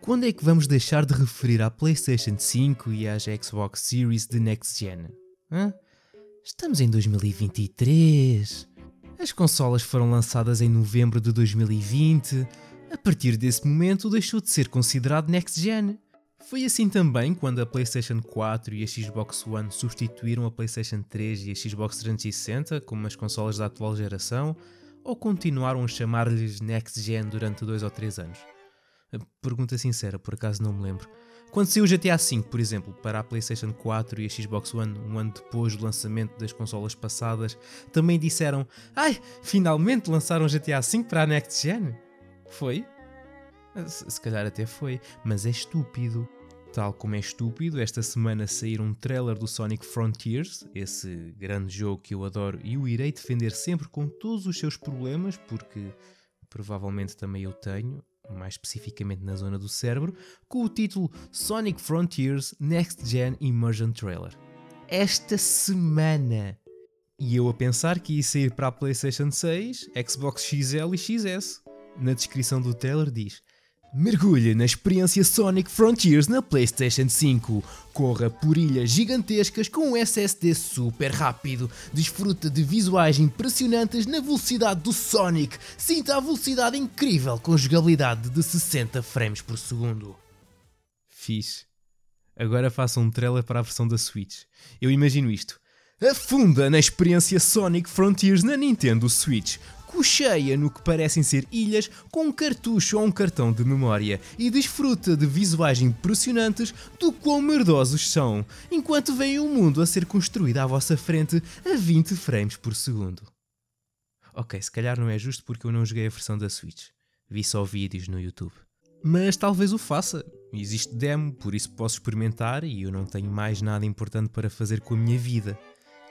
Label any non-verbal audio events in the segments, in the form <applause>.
Quando é que vamos deixar de referir à PlayStation 5 e às Xbox Series de Next Gen? Hã? Estamos em 2023. As consolas foram lançadas em novembro de 2020. A partir desse momento deixou de ser considerado Next Gen. Foi assim também quando a PlayStation 4 e a Xbox One substituíram a PlayStation 3 e a Xbox 360 como as consolas da atual geração, ou continuaram a chamar-lhes Next Gen durante dois ou três anos? Pergunta sincera, por acaso não me lembro. Quando saiu o GTA V, por exemplo, para a PlayStation 4 e a Xbox One, um ano depois do lançamento das consolas passadas, também disseram: Ai, finalmente lançaram o GTA V para a Next Gen? Foi? Se calhar até foi, mas é estúpido. Tal como é estúpido, esta semana sair um trailer do Sonic Frontiers, esse grande jogo que eu adoro e o irei defender sempre com todos os seus problemas, porque provavelmente também eu tenho, mais especificamente na zona do cérebro, com o título Sonic Frontiers Next Gen Immersion Trailer. Esta semana! E eu a pensar que ia sair para a PlayStation 6, Xbox XL e XS. Na descrição do trailer diz Mergulhe na experiência Sonic Frontiers na PlayStation 5. Corra por ilhas gigantescas com um SSD super rápido. Desfruta de visuais impressionantes na velocidade do Sonic. Sinta a velocidade incrível com jogabilidade de 60 frames por segundo. Fiz. Agora faça um trailer para a versão da Switch. Eu imagino isto. Afunda na experiência Sonic Frontiers na Nintendo Switch cocheia no que parecem ser ilhas com um cartucho ou um cartão de memória e desfruta de visuais impressionantes do quão merdosos são, enquanto vem o mundo a ser construído à vossa frente a 20 frames por segundo. Ok, se calhar não é justo porque eu não joguei a versão da Switch. Vi só vídeos no YouTube. Mas talvez o faça. Existe demo, por isso posso experimentar e eu não tenho mais nada importante para fazer com a minha vida.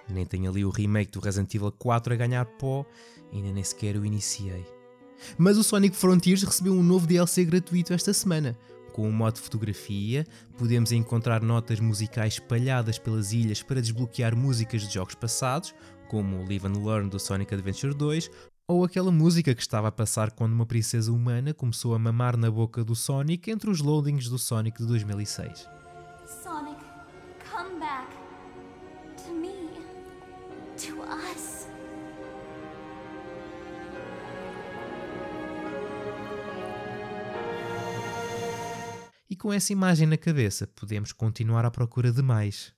Nem tenho ali o remake do Resident Evil 4 a ganhar pó, ainda nem sequer o iniciei. Mas o Sonic Frontiers recebeu um novo DLC gratuito esta semana. Com o modo fotografia, podemos encontrar notas musicais espalhadas pelas ilhas para desbloquear músicas de jogos passados, como o Live and Learn do Sonic Adventure 2, ou aquela música que estava a passar quando uma princesa humana começou a mamar na boca do Sonic entre os loadings do Sonic de 2006. Sonic, E com essa imagem na cabeça, podemos continuar à procura de mais.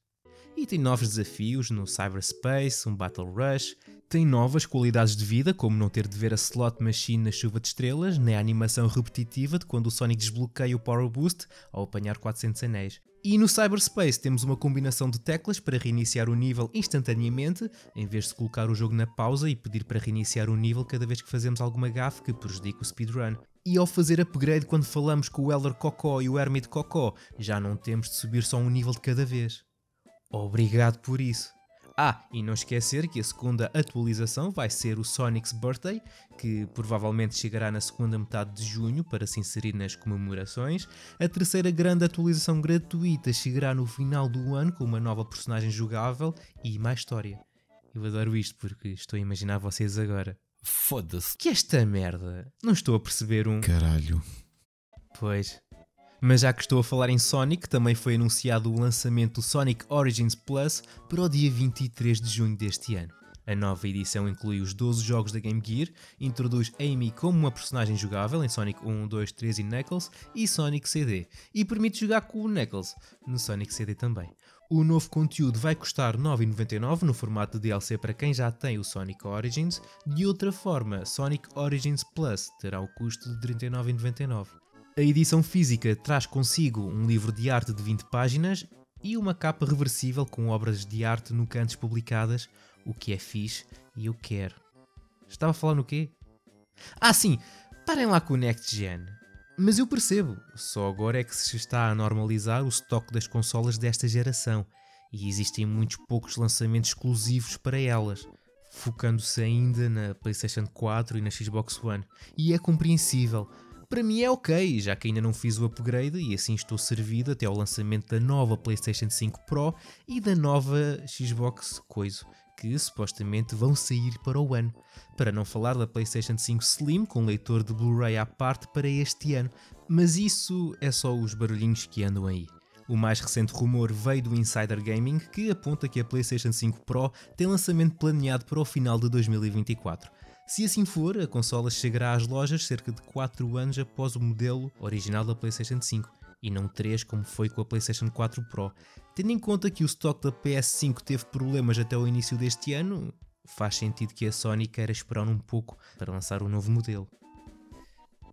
E tem novos desafios no cyberspace, um battle rush, tem novas qualidades de vida, como não ter de ver a slot machine na chuva de estrelas, nem a animação repetitiva de quando o Sonic desbloqueia o Power Boost ao apanhar 400 anéis. E no cyberspace temos uma combinação de teclas para reiniciar o nível instantaneamente, em vez de colocar o jogo na pausa e pedir para reiniciar o nível cada vez que fazemos alguma gafe que prejudica o speedrun. E ao fazer upgrade quando falamos com o Elder Cocó e o Hermit Cocó, já não temos de subir só um nível de cada vez. Obrigado por isso. Ah, e não esquecer que a segunda atualização vai ser o Sonic's Birthday, que provavelmente chegará na segunda metade de junho para se inserir nas comemorações. A terceira grande atualização gratuita chegará no final do ano com uma nova personagem jogável e mais história. Eu adoro isto porque estou a imaginar vocês agora. Foda-se. Que esta merda? Não estou a perceber um. Caralho. Pois. Mas já que estou a falar em Sonic, também foi anunciado o lançamento do Sonic Origins Plus para o dia 23 de junho deste ano. A nova edição inclui os 12 jogos da Game Gear, introduz Amy como uma personagem jogável em Sonic 1, 2, 3 e Knuckles e Sonic CD, e permite jogar com o Knuckles no Sonic CD também. O novo conteúdo vai custar 9,99 no formato de DLC para quem já tem o Sonic Origins, de outra forma, Sonic Origins Plus terá o custo de 39,99. A edição física traz consigo um livro de arte de 20 páginas e uma capa reversível com obras de arte no cantos publicadas, o que é fixe e eu quero. Estava a falar no quê? Ah, sim! Parem lá com o Next Gen. Mas eu percebo, só agora é que se está a normalizar o estoque das consolas desta geração e existem muitos poucos lançamentos exclusivos para elas, focando-se ainda na PlayStation 4 e na Xbox One. E é compreensível. Para mim é ok, já que ainda não fiz o upgrade e assim estou servido até ao lançamento da nova PlayStation 5 Pro e da nova Xbox Coiso, que supostamente vão sair para o ano. Para não falar da PlayStation 5 Slim com leitor de Blu-ray à parte para este ano, Mas isso é só os barulhinhos que andam aí. O mais recente rumor veio do Insider Gaming, que aponta que a PlayStation 5 Pro tem lançamento planeado para o final de 2024. Se assim for, a consola chegará às lojas cerca de 4 anos após o modelo original da PlayStation 5 e não 3 como foi com a PlayStation 4 Pro. Tendo em conta que o stock da PS5 teve problemas até o início deste ano, faz sentido que a Sony queira esperar um pouco para lançar um novo modelo.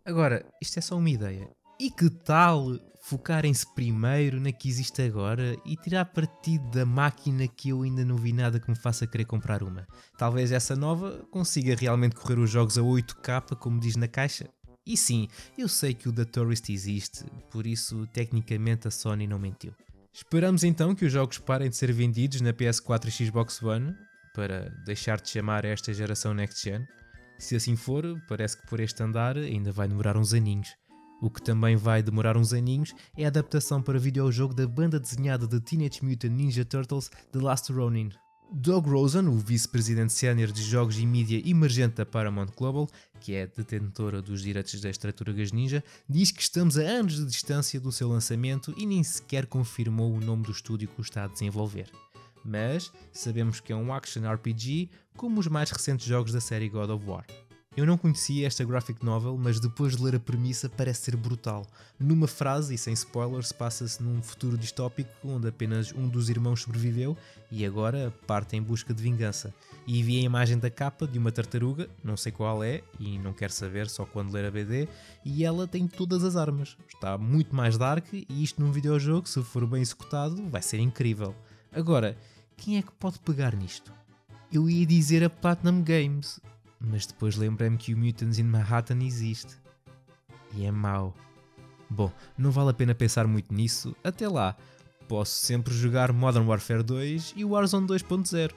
Agora, isto é só uma ideia. E que tal focarem-se primeiro na que existe agora e tirar partido da máquina que eu ainda não vi nada que me faça querer comprar uma? Talvez essa nova consiga realmente correr os jogos a 8K, como diz na caixa. E sim, eu sei que o The Tourist existe, por isso tecnicamente a Sony não mentiu. Esperamos então que os jogos parem de ser vendidos na PS4 e Xbox One para deixar de chamar esta geração Next Gen. Se assim for, parece que por este andar ainda vai demorar uns aninhos. O que também vai demorar uns aninhos é a adaptação para videojogo da banda desenhada de Teenage Mutant Ninja Turtles The Last Ronin. Doug Rosen, o vice-presidente sénior de jogos e mídia emergente da Paramount Global, que é detentora dos direitos das Tartarugas Ninja, diz que estamos a anos de distância do seu lançamento e nem sequer confirmou o nome do estúdio que o está a desenvolver. Mas sabemos que é um action RPG como os mais recentes jogos da série God of War. Eu não conhecia esta graphic novel, mas depois de ler a premissa parece ser brutal. Numa frase e sem spoilers, passa-se num futuro distópico onde apenas um dos irmãos sobreviveu e agora parte em busca de vingança. E vi a imagem da capa de uma tartaruga, não sei qual é e não quero saber só quando ler a BD, e ela tem todas as armas. Está muito mais dark e isto num videojogo, se for bem executado, vai ser incrível. Agora, quem é que pode pegar nisto? Eu ia dizer a Platinum Games, mas depois lembrei-me que o Mutants in Manhattan existe. E é mau. Bom, não vale a pena pensar muito nisso, até lá. Posso sempre jogar Modern Warfare 2 e Warzone 2.0,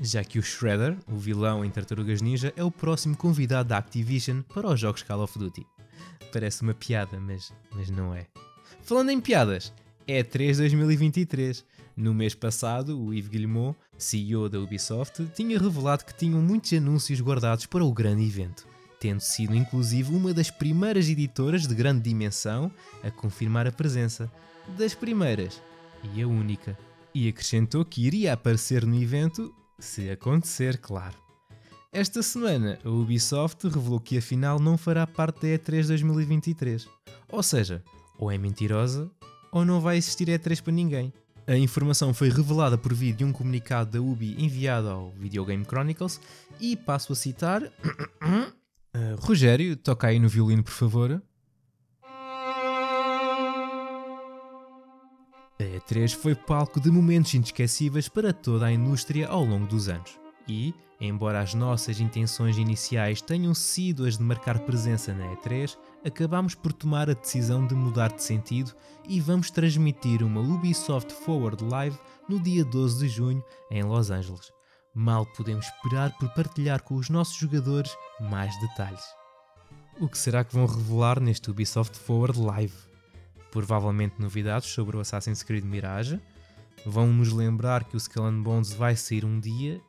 já que o Shredder, o vilão em Tartarugas Ninja, é o próximo convidado da Activision para os jogos Call of Duty. Parece uma piada, mas, mas não é. Falando em piadas, é 3 2023. No mês passado, o Yves Guillemot, CEO da Ubisoft, tinha revelado que tinham muitos anúncios guardados para o grande evento, tendo sido inclusive uma das primeiras editoras de grande dimensão a confirmar a presença. Das primeiras e a única. E acrescentou que iria aparecer no evento, se acontecer, claro. Esta semana, a Ubisoft revelou que afinal não fará parte da E3 2023. Ou seja, ou é mentirosa, ou não vai existir E3 para ninguém. A informação foi revelada por vídeo de um comunicado da Ubi enviado ao Video Game Chronicles e passo a citar. uh, <coughs> Rogério, toca aí no violino, por favor. A E3 foi palco de momentos inesquecíveis para toda a indústria ao longo dos anos. E, embora as nossas intenções iniciais tenham sido as de marcar presença na E3, acabamos por tomar a decisão de mudar de sentido e vamos transmitir uma Ubisoft Forward Live no dia 12 de junho em Los Angeles. Mal podemos esperar por partilhar com os nossos jogadores mais detalhes. O que será que vão revelar neste Ubisoft Forward Live? Provavelmente novidades sobre o Assassin's Creed Mirage. Vão nos lembrar que o Skull Bones vai sair um dia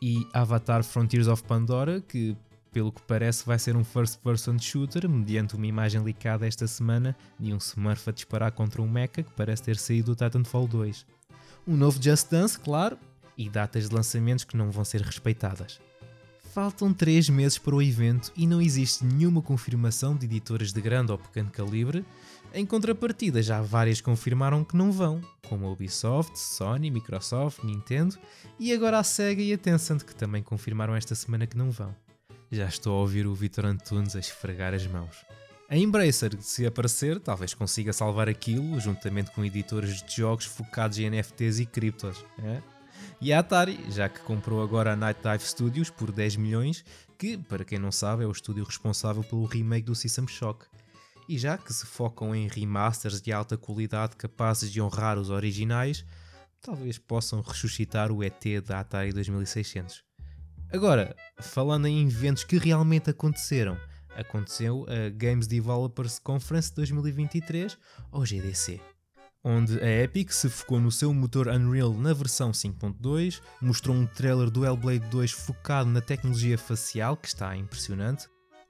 e Avatar Frontiers of Pandora, que pelo que parece vai ser um first-person shooter, mediante uma imagem licada esta semana de um Smurf a disparar contra um mecha que parece ter saído do Titanfall 2. Um novo Just Dance, claro, e datas de lançamentos que não vão ser respeitadas. Faltam 3 meses para o evento e não existe nenhuma confirmação de editoras de grande ou pequeno calibre. Em contrapartida, já várias confirmaram que não vão, como a Ubisoft, Sony, Microsoft, Nintendo e agora a Sega e a Tencent, que também confirmaram esta semana que não vão. Já estou a ouvir o Vitor Antunes a esfregar as mãos. A Embracer, se aparecer, talvez consiga salvar aquilo, juntamente com editores de jogos focados em NFTs e criptos. É? E a Atari, já que comprou agora a Night Dive Studios por 10 milhões, que, para quem não sabe, é o estúdio responsável pelo remake do System Shock. E já que se focam em remasters de alta qualidade capazes de honrar os originais, talvez possam ressuscitar o ET da Atari 2600. Agora, falando em eventos que realmente aconteceram, aconteceu a Games Developers Conference 2023, ou GDC, onde a Epic se focou no seu motor Unreal na versão 5.2, mostrou um trailer do Hellblade 2 focado na tecnologia facial, que está impressionante,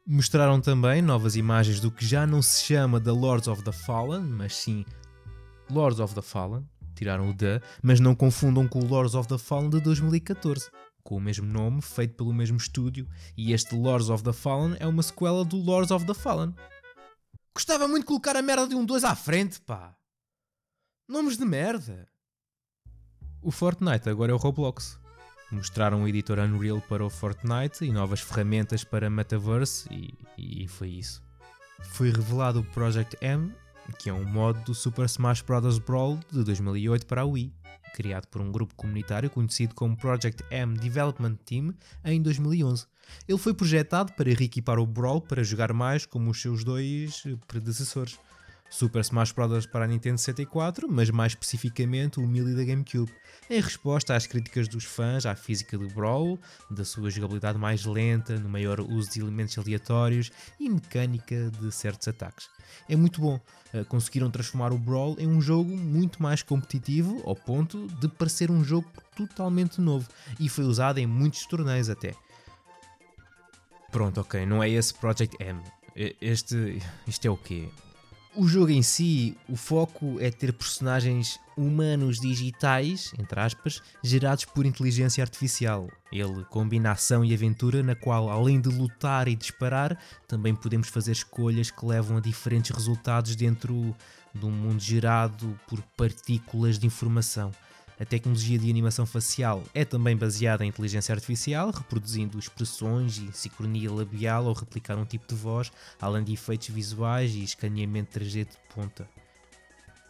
Mostraram também novas imagens do que já não se chama The Lords of the Fallen, mas sim Lords of the Fallen. Tiraram o The, mas não confundam com o Lords of the Fallen de 2014, com o mesmo nome, feito pelo mesmo estúdio, e este Lords of the Fallen é uma sequela do Lords of the Fallen. Gostava muito de colocar a merda de um 2 à frente, pá! Nomes de merda! O Fortnite agora é o Roblox. Mostraram o editor Unreal para o Fortnite e novas ferramentas para Metaverse e, e foi isso. Foi revelado o Project M, que é um modo do Super Smash Bros. Brawl de 2008 para a Wii, criado por um grupo comunitário conhecido como Project M Development Team em 2011. Ele foi projetado para reequipar o Brawl para jogar mais como os seus dois predecessores. Super Smash Bros. para a Nintendo 64, mas mais especificamente o Melee da GameCube, em resposta às críticas dos fãs à física do Brawl, da sua jogabilidade mais lenta, no maior uso de elementos aleatórios e mecânica de certos ataques. É muito bom, eh, conseguiram transformar o Brawl em um jogo muito mais competitivo, ao ponto de parecer um jogo totalmente novo, e foi usado em muitos torneios até. Pronto, ok, não é esse Project M. Este, isto é o quê? O jogo em si, o foco é ter personagens humanos digitais, entre aspas, gerados por inteligência artificial. Ele combina ação e aventura, na qual, além de lutar e disparar, também podemos fazer escolhas que levam a diferentes resultados dentro de um mundo gerado por partículas de informação. A tecnologia de animação facial é também baseada em inteligência artificial, reproduzindo expressões e sincronia labial ao replicar um tipo de voz, além de efeitos visuais e escaneamento 3D de ponta.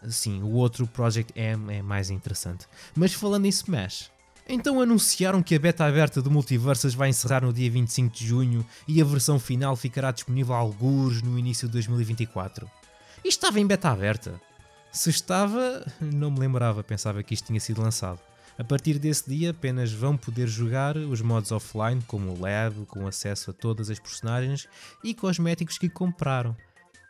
Sim, o outro Project M é mais interessante. Mas falando em Smash, então anunciaram que a beta aberta do Multiverses vai encerrar no dia 25 de junho e a versão final ficará disponível a alguns no início de 2024. E estava em beta aberta. Se estava, não me lembrava, pensava que isto tinha sido lançado. A partir desse dia apenas vão poder jogar os modos offline, como o Lab, com acesso a todas as personagens e cosméticos que compraram.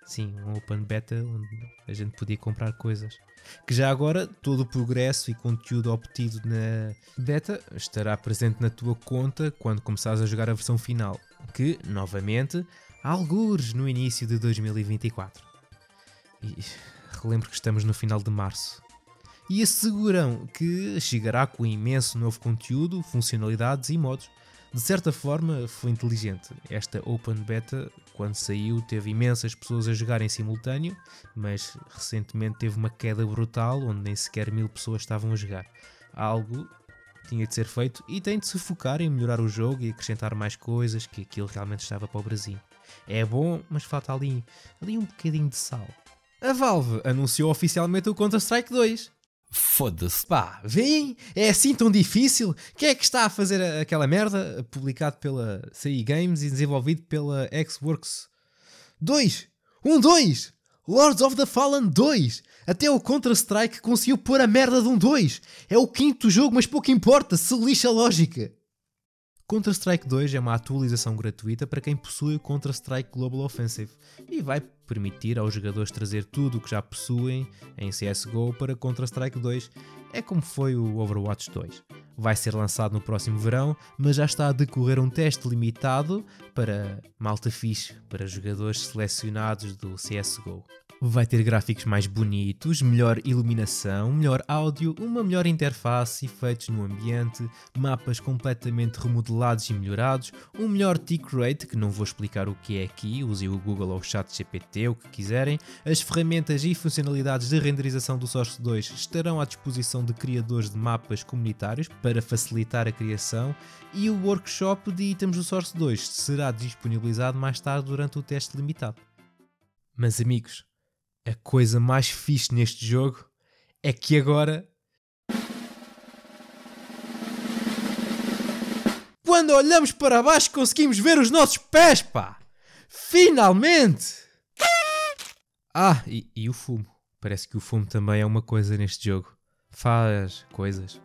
Sim, um open beta onde a gente podia comprar coisas. Que já agora todo o progresso e conteúdo obtido na beta estará presente na tua conta quando começares a jogar a versão final, que, novamente, há algures no início de 2024. E relembro que estamos no final de março. E asseguram que chegará com imenso novo conteúdo, funcionalidades e modos. De certa forma, foi inteligente. Esta Open Beta, quando saiu, teve imensas pessoas a jogar em simultâneo, mas recentemente teve uma queda brutal onde nem sequer mil pessoas estavam a jogar. Algo tinha de ser feito e tem de se focar em melhorar o jogo e acrescentar mais coisas que aquilo realmente estava para o Brasil. É bom, mas falta ali, ali um bocadinho de sal. A Valve anunciou oficialmente o Counter-Strike 2. Foda-se. Pá, vem? É assim tão difícil? Quem é que está a fazer aquela merda? Publicado pela CI Games e desenvolvido pela Xworks 2. Um 2! Lords of the Fallen 2! Até o Counter-Strike conseguiu pôr a merda de um 2! É o quinto jogo, mas pouco importa, se lixa a lógica! Counter-Strike 2 é uma atualização gratuita para quem possui o Counter-Strike Global Offensive e vai permitir aos jogadores trazer tudo o que já possuem em CSGO para Counter-Strike 2. É como foi o Overwatch 2. Vai ser lançado no próximo verão, mas já está a decorrer um teste limitado para malta fixe, para jogadores selecionados do CSGO. Vai ter gráficos mais bonitos, melhor iluminação, melhor áudio, uma melhor interface, efeitos no ambiente, mapas completamente remodelados e melhorados, um melhor tick rate, que não vou explicar o que é aqui, use o Google ou o Chat GPT, o que quiserem. As ferramentas e funcionalidades de renderização do Source 2 estarão à disposição de criadores de mapas comunitários para facilitar a criação e o workshop de itens do Source 2 será disponibilizado mais tarde durante o teste limitado. Mas amigos, a coisa mais fixe neste jogo é que agora. Quando olhamos para baixo conseguimos ver os nossos pés, pá! Finalmente! Ah, e, e o fumo. Parece que o fumo também é uma coisa neste jogo. Faz coisas.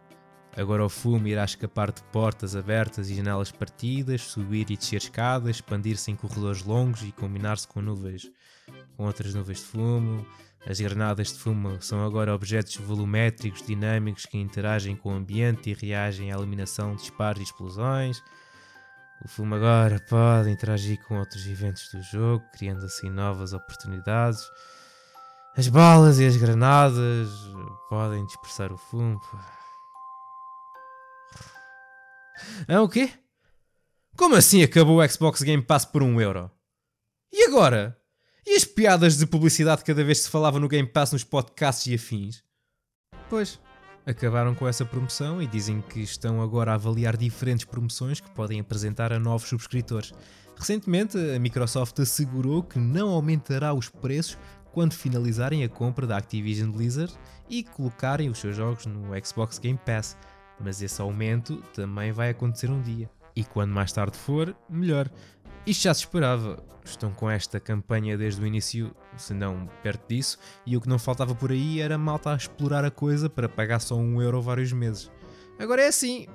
Agora o fumo irá escapar de portas abertas e janelas partidas, subir e descer escadas, expandir-se em corredores longos e combinar-se com nuvens, com outras nuvens de fumo. As granadas de fumo são agora objetos volumétricos dinâmicos que interagem com o ambiente e reagem à eliminação, disparos e explosões. O filme agora pode interagir com outros eventos do jogo, criando assim novas oportunidades. As balas e as granadas podem dispersar o fumo. Ah, o quê? Como assim acabou o Xbox Game Pass por um euro? E agora? E as piadas de publicidade cada vez que se falava no Game Pass nos podcasts e afins? Pois, acabaram com essa promoção e dizem que estão agora a avaliar diferentes promoções que podem apresentar a novos subscritores. Recentemente, a Microsoft assegurou que não aumentará os preços quando finalizarem a compra da Activision Blizzard e colocarem os seus jogos no Xbox Game Pass, mas esse aumento também vai acontecer um dia. E quando mais tarde for, melhor. Isto já se esperava. Estão com esta campanha desde o início, se não perto disso, e o que não faltava por aí era malta a explorar a coisa para pagar só um euro vários meses. Agora é assim: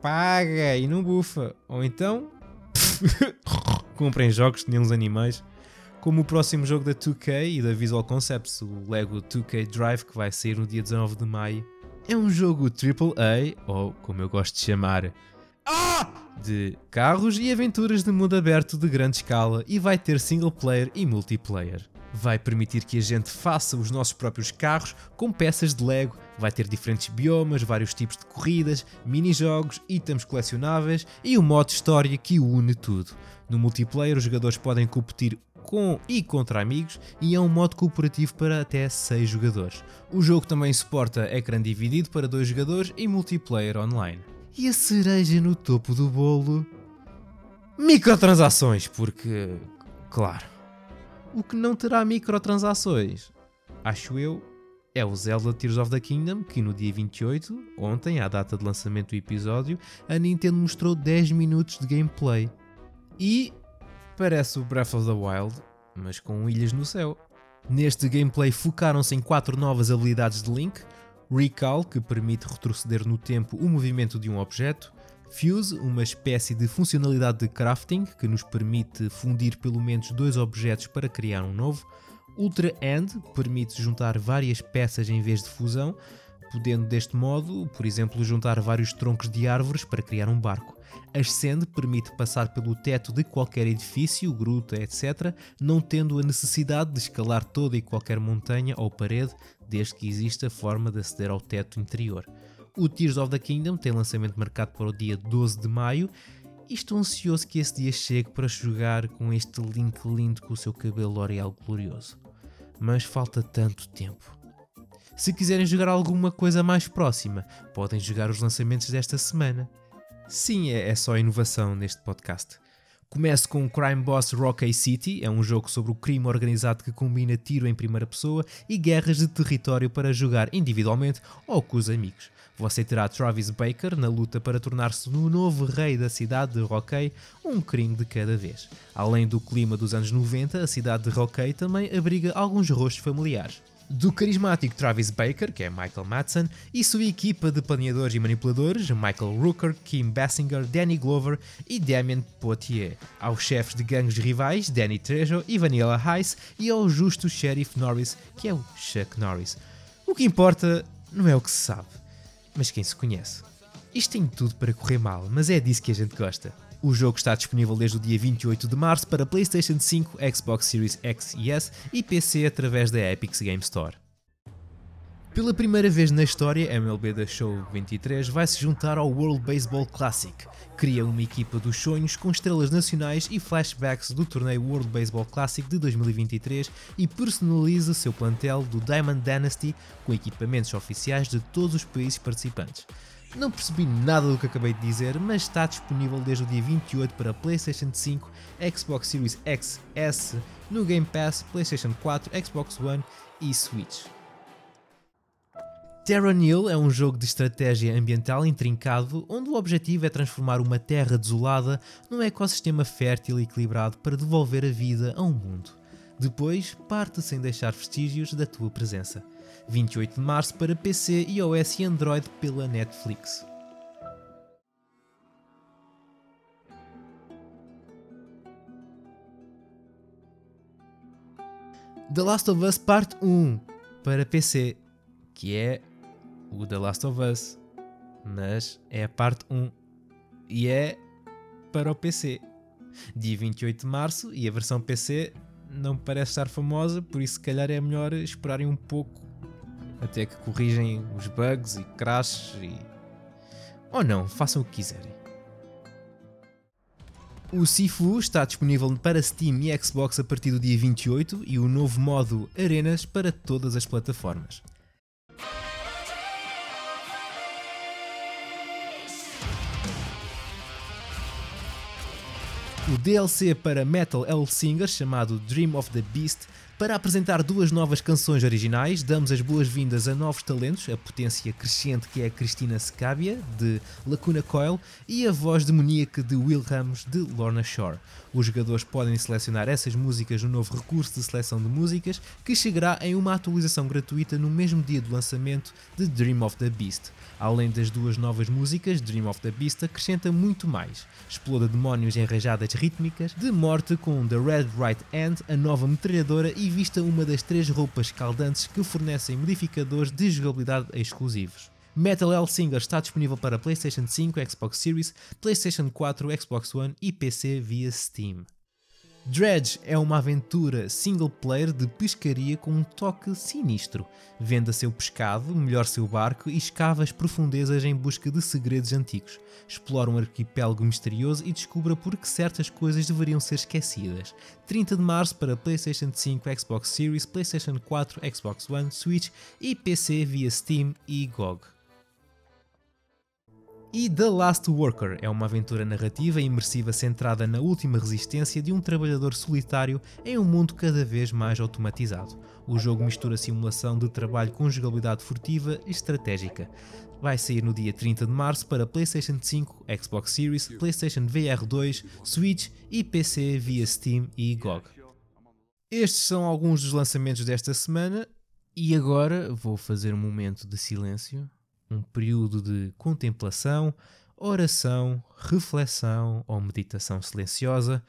paga e não bufa. Ou então. <laughs> comprem jogos que nem uns animais. Como o próximo jogo da 2K e da Visual Concepts, o Lego 2K Drive, que vai sair no dia 19 de maio. É um jogo AAA, ou como eu gosto de chamar, de carros e aventuras de mundo aberto de grande escala e vai ter single player e multiplayer. Vai permitir que a gente faça os nossos próprios carros com peças de Lego, vai ter diferentes biomas, vários tipos de corridas, mini-jogos, itens colecionáveis e o modo história que une tudo. No multiplayer, os jogadores podem competir com e contra amigos e é um modo cooperativo para até 6 jogadores. O jogo também suporta ecrã dividido para 2 jogadores e multiplayer online. E a cereja no topo do bolo? Microtransações, porque, claro, o que não terá microtransações, acho eu, é o Zelda Tears of the Kingdom, que no dia 28, ontem, à data de lançamento do episódio, a Nintendo mostrou 10 minutos de gameplay. E parece o Breath of the Wild, mas com ilhas no céu. Neste gameplay focaram-se em quatro novas habilidades de Link, Recall, que permite retroceder no tempo o movimento de um objeto, Fuse, uma espécie de funcionalidade de crafting que nos permite fundir pelo menos dois objetos para criar um novo, Ultra End permite juntar várias peças em vez de fusão, podendo deste modo, por exemplo, juntar vários troncos de árvores para criar um barco. Ascend permite passar pelo teto de qualquer edifício, gruta, etc., não tendo a necessidade de escalar toda e qualquer montanha ou parede, desde que exista forma de aceder ao teto interior. O Tears of the Kingdom tem lançamento marcado para o dia 12 de maio e estou ansioso que esse dia chegue para jogar com este Link lindo com o seu cabelo L'Oreal glorioso. Mas falta tanto tempo. Se quiserem jogar alguma coisa mais próxima, podem jogar os lançamentos desta semana. Sim, é, é só inovação neste podcast. Começo com Crime Boss Rocky City, é um jogo sobre o crime organizado que combina tiro em primeira pessoa e guerras de território para jogar individualmente ou com os amigos. Você terá Travis Baker na luta para tornar-se o novo rei da cidade de Rockay, um crime de cada vez. Além do clima dos anos 90, a cidade de Rockay também abriga alguns rostos familiares do carismático Travis Baker, que é Michael Madsen, e sua equipa de planeadores e manipuladores, Michael Rooker, Kim Basinger, Danny Glover e Damien Poitier, aos chefes de gangues rivais, Danny Trejo e Vanilla Heiss, e ao justo Sheriff Norris, que é o Chuck Norris. O que importa não é o que se sabe, mas quem se conhece. Isto tem tudo para correr mal, mas é disso que a gente gosta. O jogo está disponível desde o dia 28 de março para PlayStation 5, Xbox Series X e S e PC através da Epic Game Store. Pela primeira vez na história, MLB da Show 23 vai se juntar ao World Baseball Classic. Cria uma equipa dos sonhos com estrelas nacionais e flashbacks do torneio World Baseball Classic de 2023 e personaliza seu plantel do Diamond Dynasty com equipamentos oficiais de todos os países participantes. Não percebi nada do que acabei de dizer, mas está disponível desde o dia 28 para PlayStation 5, Xbox Series X, S, no Game Pass, PlayStation 4, Xbox One e Switch. Terra Nil é um jogo de estratégia ambiental intrincado onde o objetivo é transformar uma terra desolada num ecossistema fértil e equilibrado para devolver a vida a um mundo. Depois, parte sem deixar vestígios da tua presença. 28 de março para PC, iOS e Android pela Netflix. The Last of Us Parte 1 para PC, que é o The Last of Us, mas é a parte 1 e é para o PC. Dia 28 de março e a versão PC não parece estar famosa, por isso se calhar é melhor esperarem um pouco até que corrigem os bugs e crashes e... Ou não, façam o que quiserem. O Sifu está disponível para Steam e Xbox a partir do dia 28 e o novo modo Arenas para todas as plataformas. O DLC para Metal Singer chamado Dream of the Beast para apresentar duas novas canções originais, damos as boas-vindas a novos talentos, a potência crescente que é a Cristina Scabia, de Lacuna Coil, e a voz demoníaca de Will Ramos, de Lorna Shore. Os jogadores podem selecionar essas músicas no novo recurso de seleção de músicas, que chegará em uma atualização gratuita no mesmo dia do lançamento de Dream of the Beast. Além das duas novas músicas, Dream of the Beast acrescenta muito mais. Exploda demónios em rajadas rítmicas, de morte com The Red Right Hand, a nova metralhadora e vista uma das três roupas escaldantes que fornecem modificadores de jogabilidade exclusivos. Metal Hellsinger está disponível para PlayStation 5, Xbox Series, PlayStation 4, Xbox One e PC via Steam. Dredge é uma aventura single player de pescaria com um toque sinistro. Venda seu pescado, melhor seu barco e escava as profundezas em busca de segredos antigos. Explora um arquipélago misterioso e descubra por que certas coisas deveriam ser esquecidas. 30 de março para PlayStation 5, Xbox Series, PlayStation 4, Xbox One, Switch e PC via Steam e GOG. E The Last Worker é uma aventura narrativa e imersiva centrada na última resistência de um trabalhador solitário em um mundo cada vez mais automatizado. O jogo mistura simulação de trabalho com jogabilidade furtiva e estratégica. Vai sair no dia 30 de março para PlayStation 5, Xbox Series, PlayStation VR 2, Switch e PC via Steam e GOG. Estes são alguns dos lançamentos desta semana e agora vou fazer um momento de silêncio um período de contemplação, oração, reflexão ou meditação silenciosa,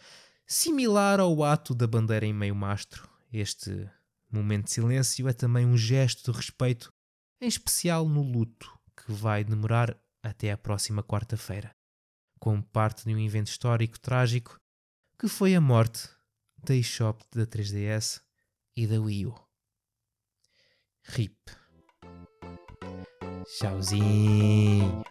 similar ao ato da bandeira em meio mastro. Este momento de silêncio é também um gesto de respeito, em especial no luto, que vai demorar até a próxima quarta-feira, como parte de um evento histórico trágico que foi a morte da eShop da 3DS e da Wii U. RIP. 小心。